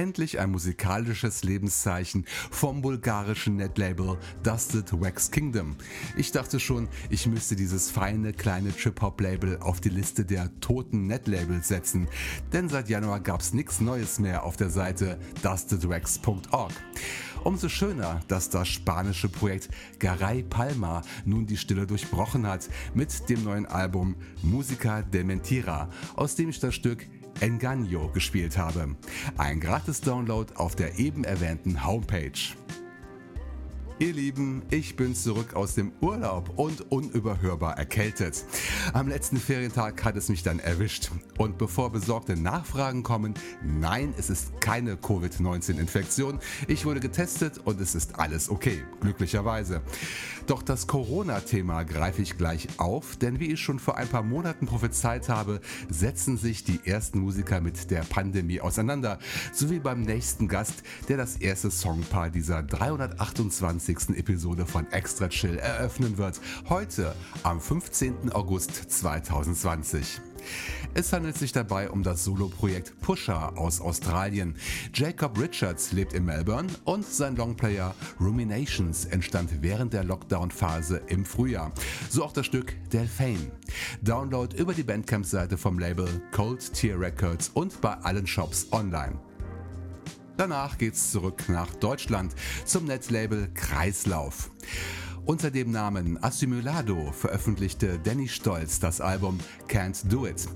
Endlich ein musikalisches Lebenszeichen vom bulgarischen Netlabel Dusted Wax Kingdom. Ich dachte schon, ich müsste dieses feine kleine Trip-Hop-Label auf die Liste der toten Netlabels setzen, denn seit Januar gab's nichts Neues mehr auf der Seite dustedwax.org. Umso schöner, dass das spanische Projekt Garay Palma nun die Stille durchbrochen hat mit dem neuen Album Musica de Mentira, aus dem ich das Stück Engaño gespielt habe. Ein gratis Download auf der eben erwähnten Homepage. Ihr Lieben, ich bin zurück aus dem Urlaub und unüberhörbar erkältet. Am letzten Ferientag hat es mich dann erwischt. Und bevor besorgte Nachfragen kommen, nein, es ist keine Covid-19-Infektion. Ich wurde getestet und es ist alles okay, glücklicherweise. Doch das Corona-Thema greife ich gleich auf, denn wie ich schon vor ein paar Monaten prophezeit habe, setzen sich die ersten Musiker mit der Pandemie auseinander. So wie beim nächsten Gast, der das erste Songpaar dieser 328 20. Episode von Extra Chill eröffnen wird. Heute am 15. August 2020. Es handelt sich dabei um das Soloprojekt Pusher aus Australien. Jacob Richards lebt in Melbourne und sein Longplayer Ruminations entstand während der Lockdown-Phase im Frühjahr. So auch das Stück Delphane. Download über die Bandcamp-Seite vom Label Cold Tier Records und bei allen Shops online. Danach geht's zurück nach Deutschland zum Netlabel Kreislauf. Unter dem Namen Assimilado veröffentlichte Danny Stolz das Album Can't Do It.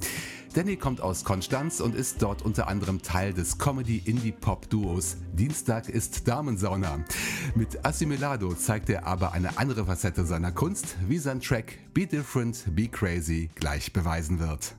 Danny kommt aus Konstanz und ist dort unter anderem Teil des Comedy-Indie-Pop-Duos Dienstag ist Damensauna. Mit Assimilado zeigt er aber eine andere Facette seiner Kunst, wie sein Track Be Different, Be Crazy gleich beweisen wird.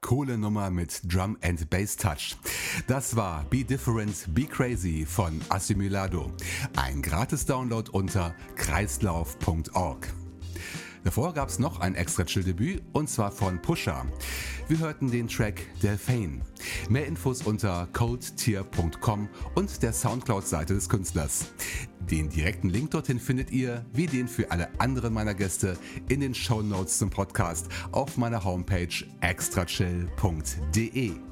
Coole Nummer mit Drum and Bass Touch. Das war Be Different, Be Crazy von Assimilado. Ein gratis Download unter kreislauf.org. Davor gab es noch ein extra Chill-Debüt und zwar von Pusher. Wir hörten den Track Delphane. Mehr Infos unter coldtier.com und der Soundcloud-Seite des Künstlers. Den direkten Link dorthin findet ihr, wie den für alle anderen meiner Gäste, in den Show Notes zum Podcast auf meiner Homepage extrachill.de.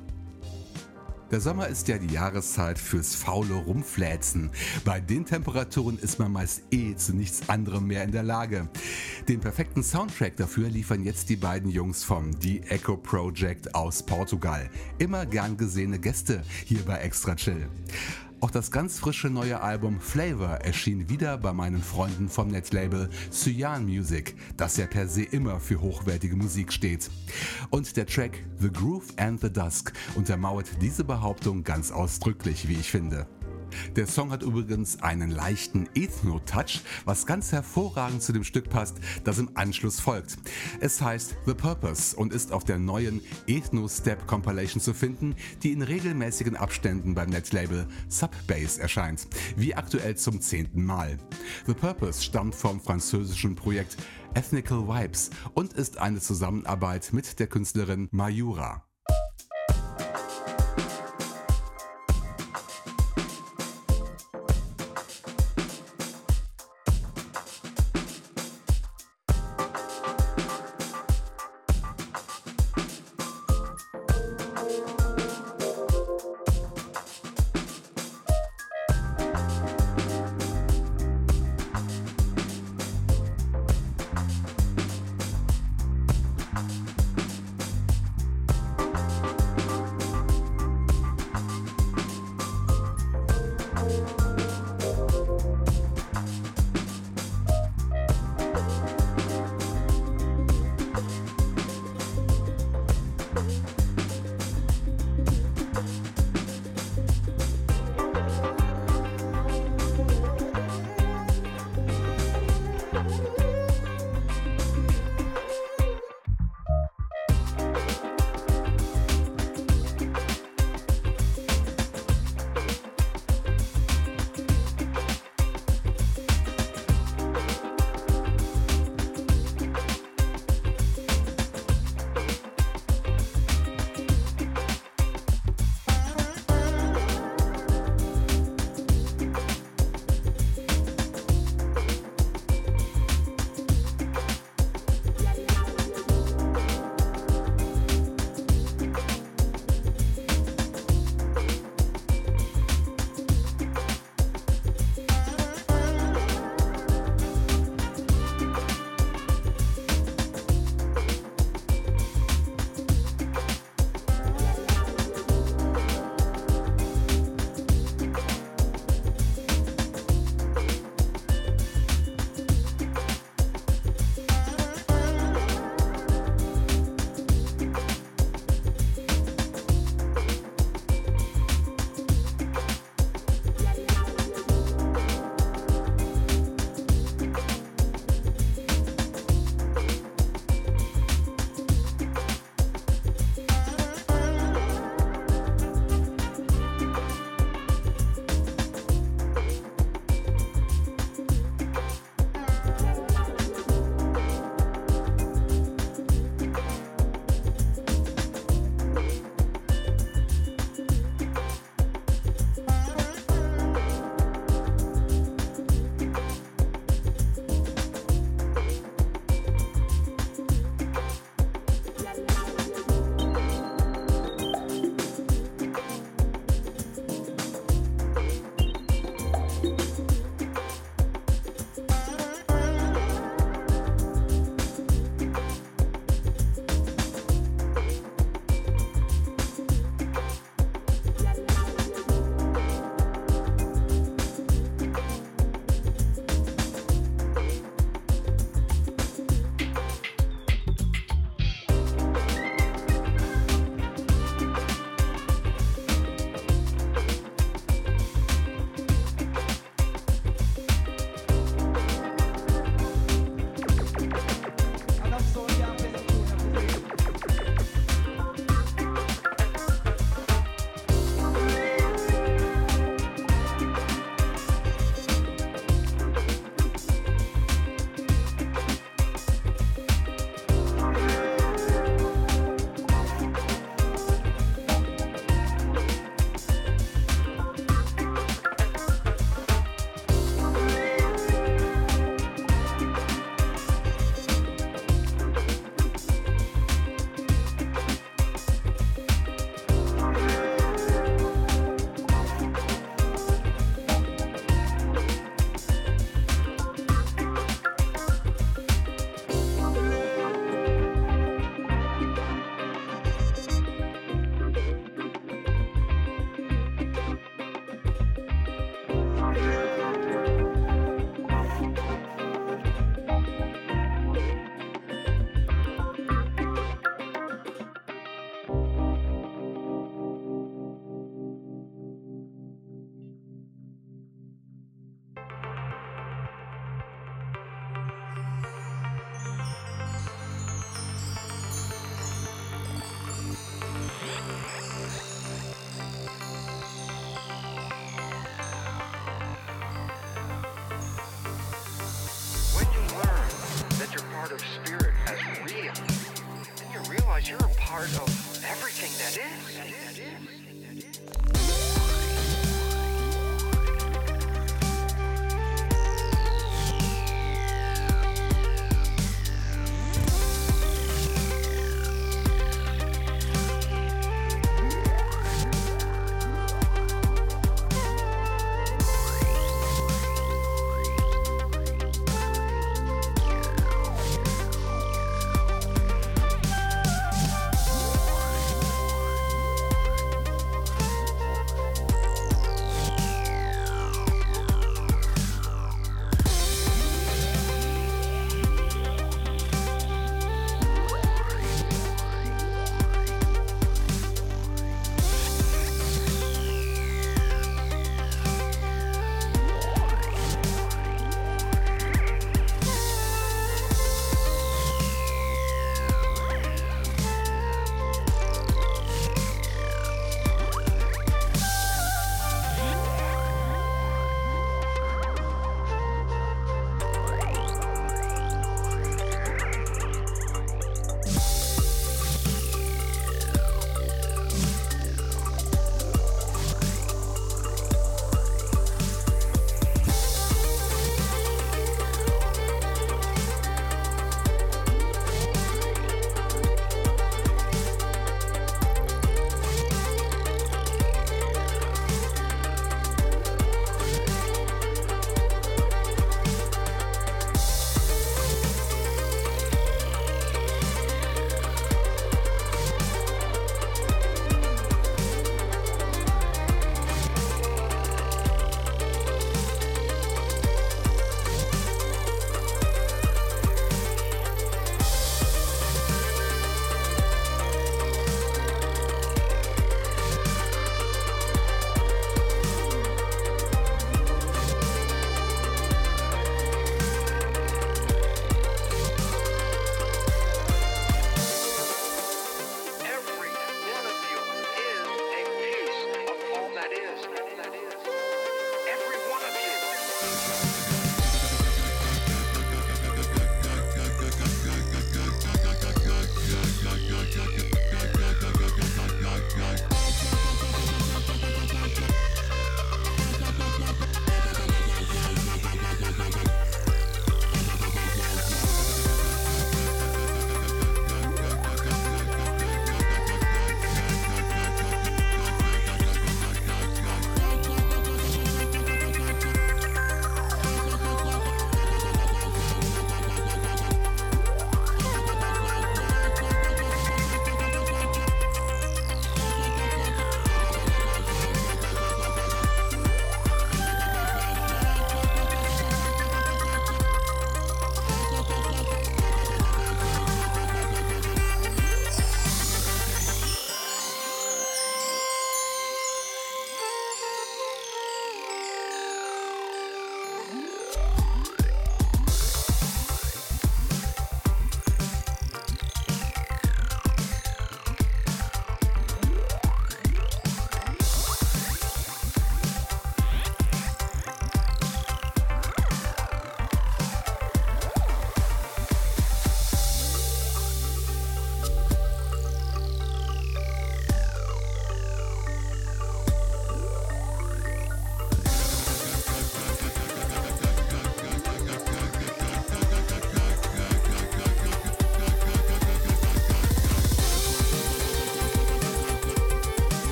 Der Sommer ist ja die Jahreszeit fürs faule Rumfläzen. Bei den Temperaturen ist man meist eh zu nichts anderem mehr in der Lage. Den perfekten Soundtrack dafür liefern jetzt die beiden Jungs vom The Echo Project aus Portugal. Immer gern gesehene Gäste hier bei Extra Chill. Auch das ganz frische neue Album Flavor erschien wieder bei meinen Freunden vom Netlabel Cyan Music, das ja per se immer für hochwertige Musik steht. Und der Track The Groove and the Dusk untermauert diese Behauptung ganz ausdrücklich, wie ich finde. Der Song hat übrigens einen leichten Ethno-Touch, was ganz hervorragend zu dem Stück passt, das im Anschluss folgt. Es heißt The Purpose und ist auf der neuen Ethno-Step Compilation zu finden, die in regelmäßigen Abständen beim Netlabel Subbase erscheint, wie aktuell zum zehnten Mal. The Purpose stammt vom französischen Projekt Ethnical Vibes und ist eine Zusammenarbeit mit der Künstlerin Mayura.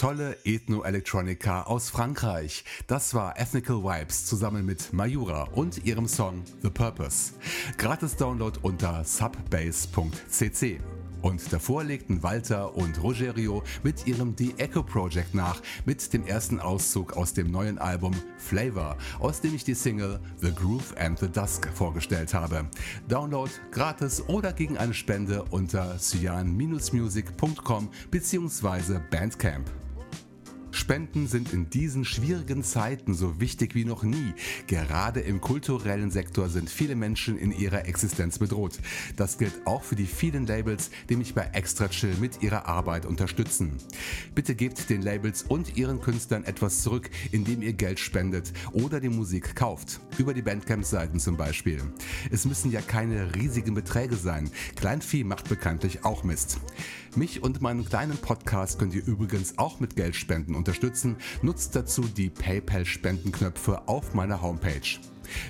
Tolle Ethno-Electronica aus Frankreich. Das war Ethnical Vibes zusammen mit Mayura und ihrem Song The Purpose. Gratis Download unter subbase.cc. Und davor legten Walter und Rogerio mit ihrem The Echo Project nach, mit dem ersten Auszug aus dem neuen Album Flavor, aus dem ich die Single The Groove and the Dusk vorgestellt habe. Download gratis oder gegen eine Spende unter cyan-music.com bzw. Bandcamp. Spenden sind in diesen schwierigen Zeiten so wichtig wie noch nie. Gerade im kulturellen Sektor sind viele Menschen in ihrer Existenz bedroht. Das gilt auch für die vielen Labels, die mich bei Extra Chill mit ihrer Arbeit unterstützen. Bitte gebt den Labels und ihren Künstlern etwas zurück, indem ihr Geld spendet oder die Musik kauft. Über die Bandcamp-Seiten zum Beispiel. Es müssen ja keine riesigen Beträge sein. Kleinvieh macht bekanntlich auch Mist. Mich und meinen kleinen Podcast könnt ihr übrigens auch mit Geld spenden unterstützen unterstützen, nutzt dazu die PayPal-Spendenknöpfe auf meiner Homepage.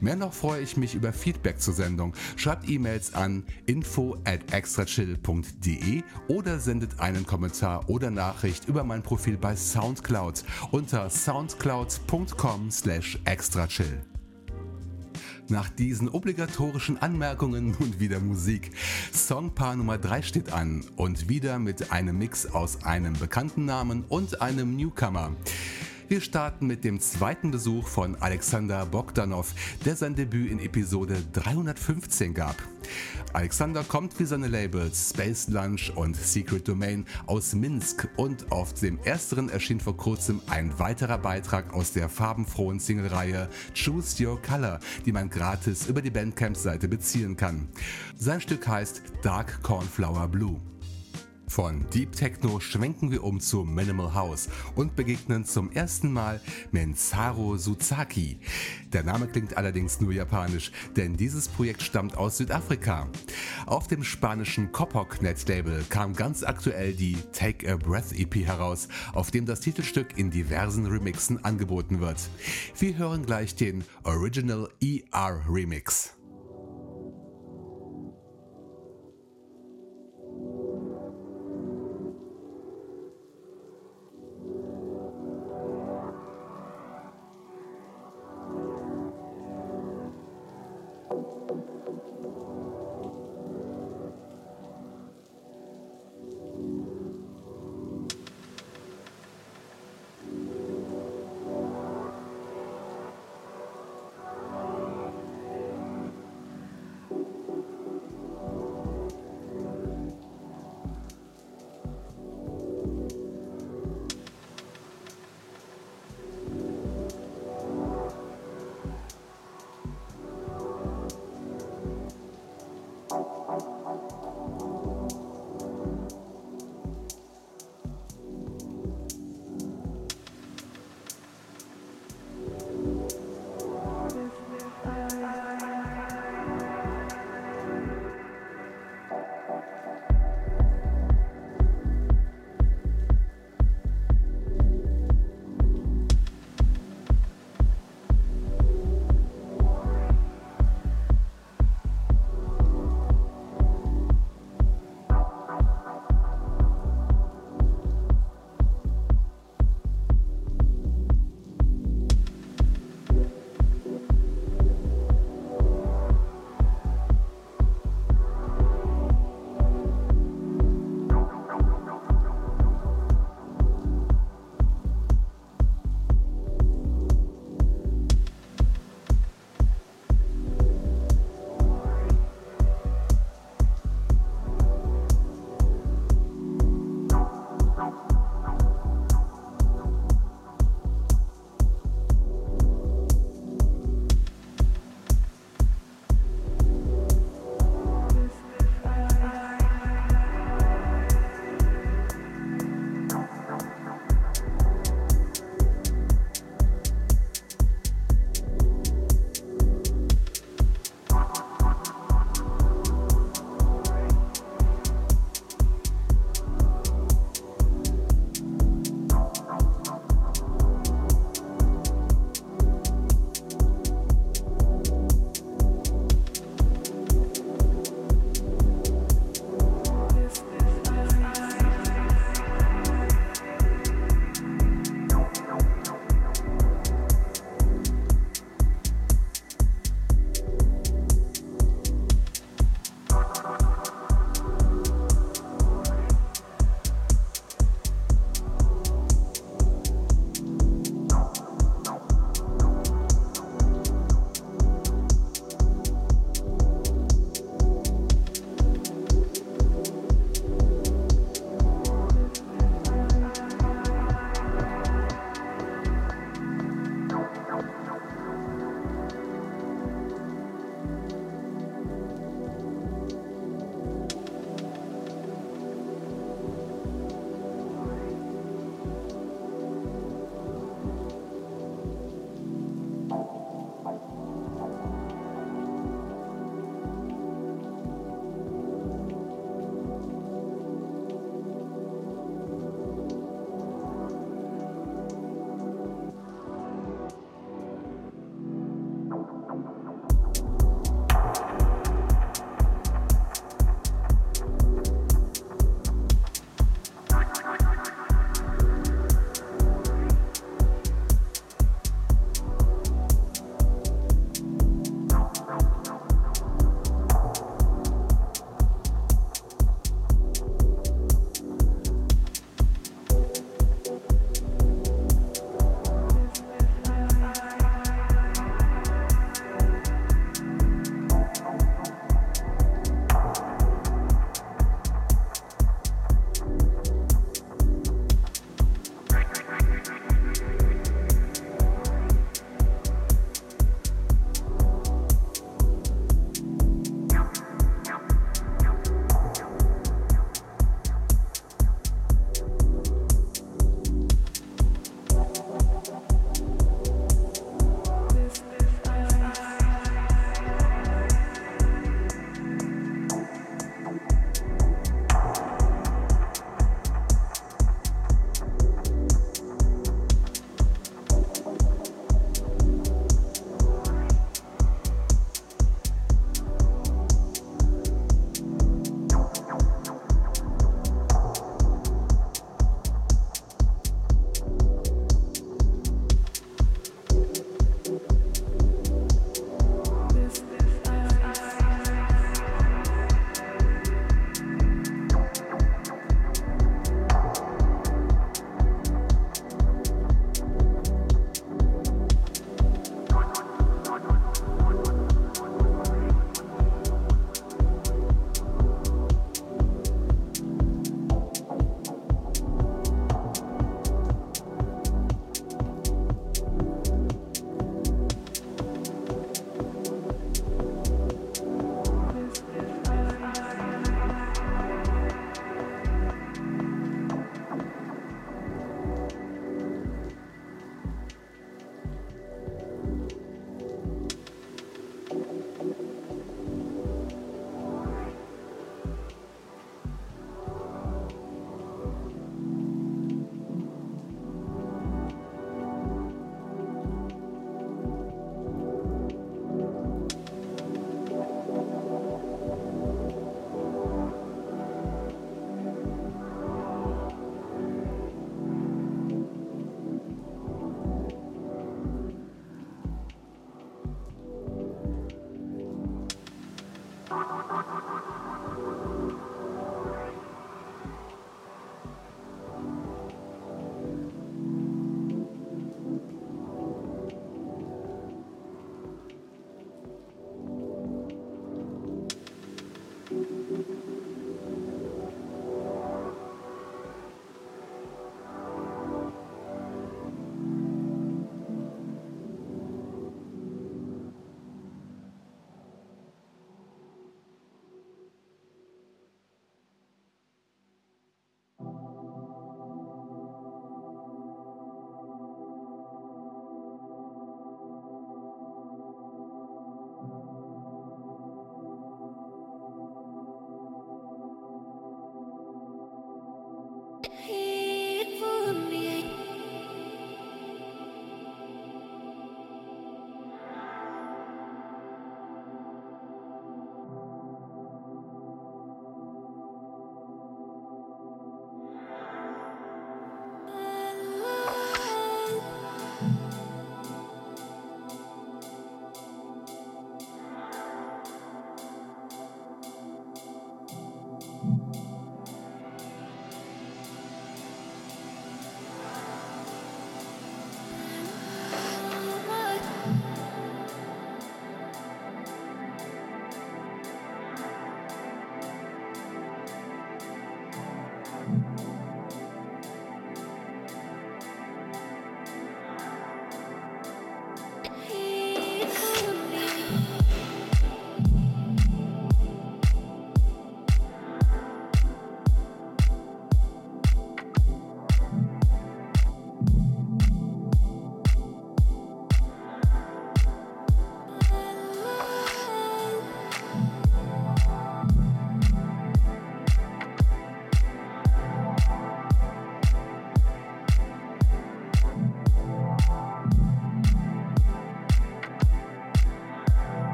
Mehr noch freue ich mich über Feedback zur Sendung. Schreibt E-Mails an info at extrachill.de oder sendet einen Kommentar oder Nachricht über mein Profil bei Soundcloud unter soundcloud.com slash extrachill. Nach diesen obligatorischen Anmerkungen nun wieder Musik. Songpaar Nummer 3 steht an und wieder mit einem Mix aus einem bekannten Namen und einem Newcomer. Wir starten mit dem zweiten Besuch von Alexander Bogdanov, der sein Debüt in Episode 315 gab. Alexander kommt wie seine Labels Space Lunch und Secret Domain aus Minsk und auf dem ersteren erschien vor kurzem ein weiterer Beitrag aus der farbenfrohen Singlereihe Choose Your Color, die man gratis über die Bandcamp-Seite beziehen kann. Sein Stück heißt Dark Cornflower Blue. Von Deep Techno schwenken wir um zu Minimal House und begegnen zum ersten Mal Mensaro Suzaki. Der Name klingt allerdings nur japanisch, denn dieses Projekt stammt aus Südafrika. Auf dem spanischen Kopok Net Label kam ganz aktuell die Take a Breath EP heraus, auf dem das Titelstück in diversen Remixen angeboten wird. Wir hören gleich den Original ER Remix.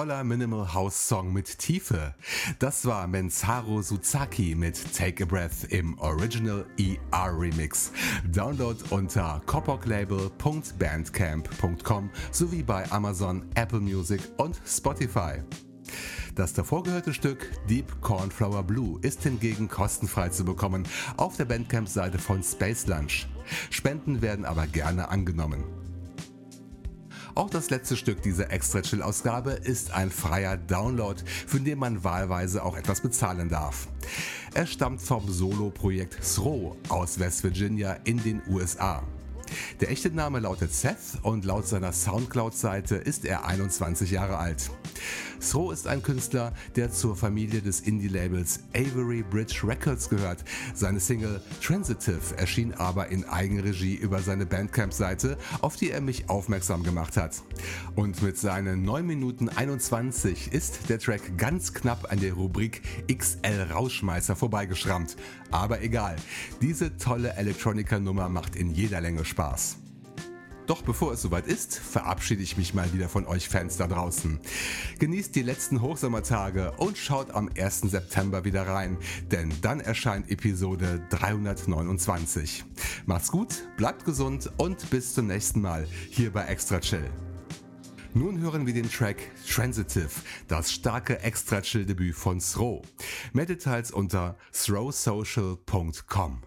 Toller Minimal House Song mit Tiefe. Das war Mensaro Suzaki mit Take a Breath im Original ER Remix. Download unter kopoklabel.bandcamp.com sowie bei Amazon, Apple Music und Spotify. Das davor gehörte Stück Deep Cornflower Blue ist hingegen kostenfrei zu bekommen auf der Bandcamp-Seite von Space Lunch. Spenden werden aber gerne angenommen. Auch das letzte Stück dieser Extra Chill Ausgabe ist ein freier Download, für den man wahlweise auch etwas bezahlen darf. Er stammt vom Solo-Projekt Throw aus West Virginia in den USA. Der echte Name lautet Seth und laut seiner Soundcloud-Seite ist er 21 Jahre alt. Throw ist ein Künstler, der zur Familie des Indie-Labels Avery Bridge Records gehört. Seine Single Transitive erschien aber in Eigenregie über seine Bandcamp-Seite, auf die er mich aufmerksam gemacht hat. Und mit seinen 9 Minuten 21 ist der Track ganz knapp an der Rubrik XL Rauschmeißer vorbeigeschrammt. Aber egal, diese tolle Electronica-Nummer macht in jeder Länge Spaß. Doch bevor es soweit ist, verabschiede ich mich mal wieder von euch Fans da draußen. Genießt die letzten Hochsommertage und schaut am 1. September wieder rein, denn dann erscheint Episode 329. Macht's gut, bleibt gesund und bis zum nächsten Mal hier bei Extra Chill. Nun hören wir den Track Transitive, das starke Extra Chill Debüt von Throw. Mehr Details unter throwsocial.com.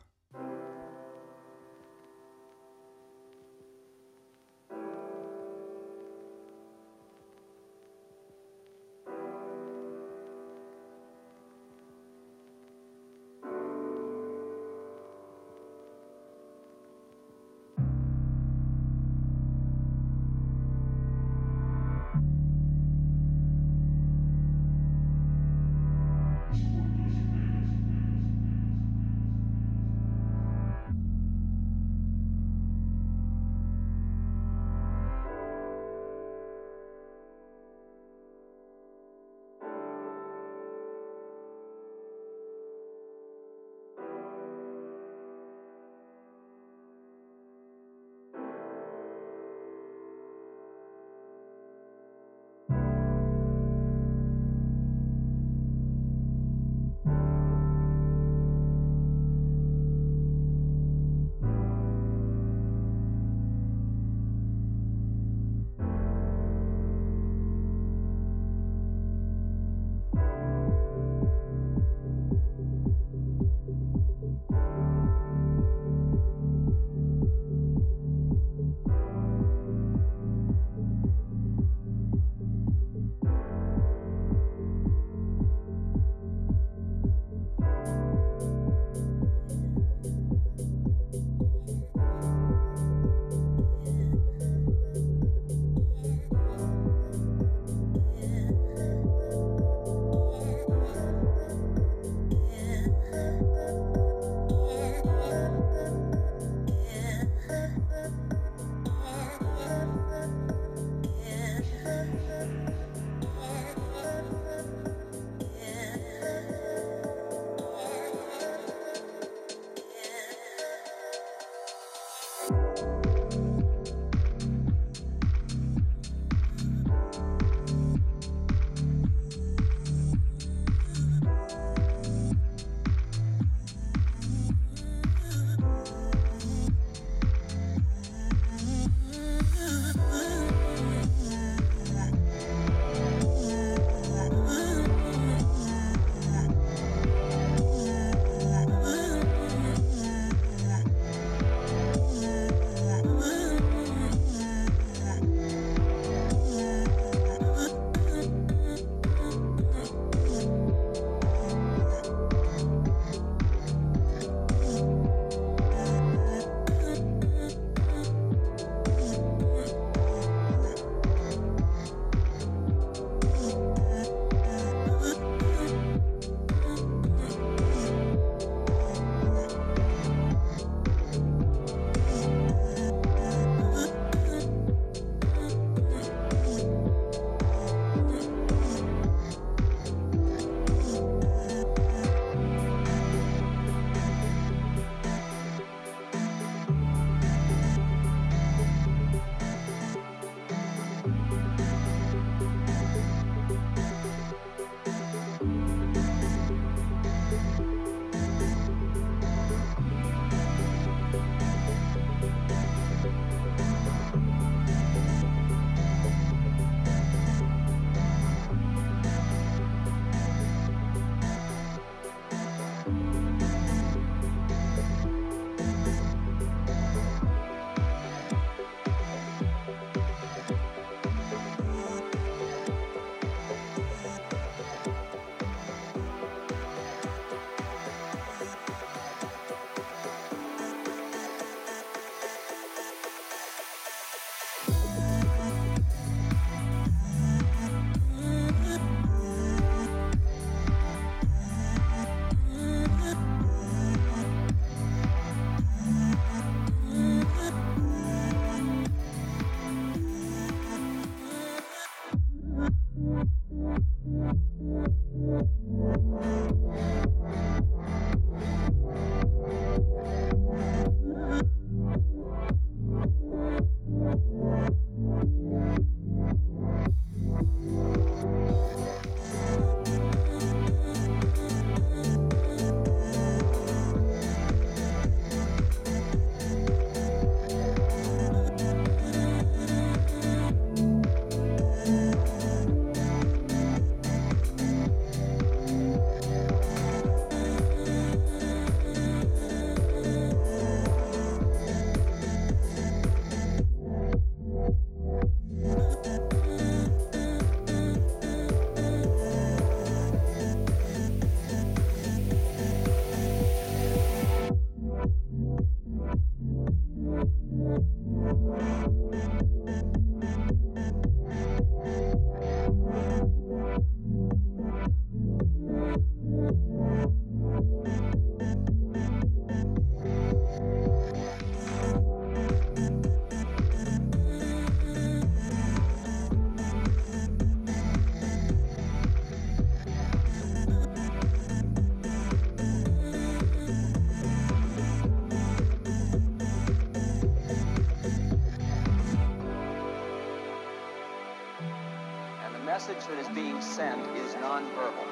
is being sent is nonverbal.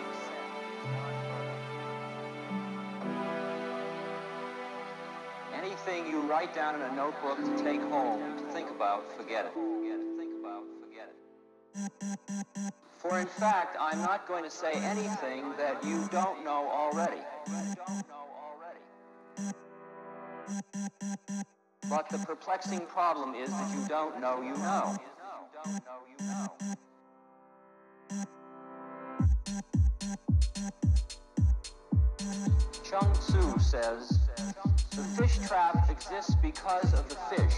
Anything you write down in a notebook to take home, to think about, forget it. Think about, forget it. For in fact, I'm not going to say anything that you don't know already. But the perplexing problem is that you don't know you know. Chung Tzu says, the fish trap exists because of the fish.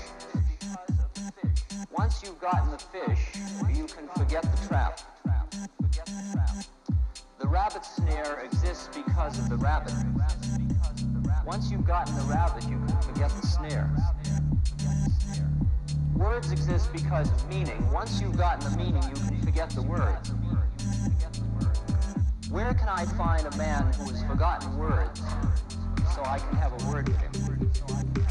Once you've gotten the fish, you can forget the trap. The rabbit snare exists because of the rabbit. Once you've gotten the rabbit, you can forget the snare. Words exist because of meaning. Once you've gotten the meaning, you can forget the words. Where can I find a man who has forgotten words so I can have a word with him?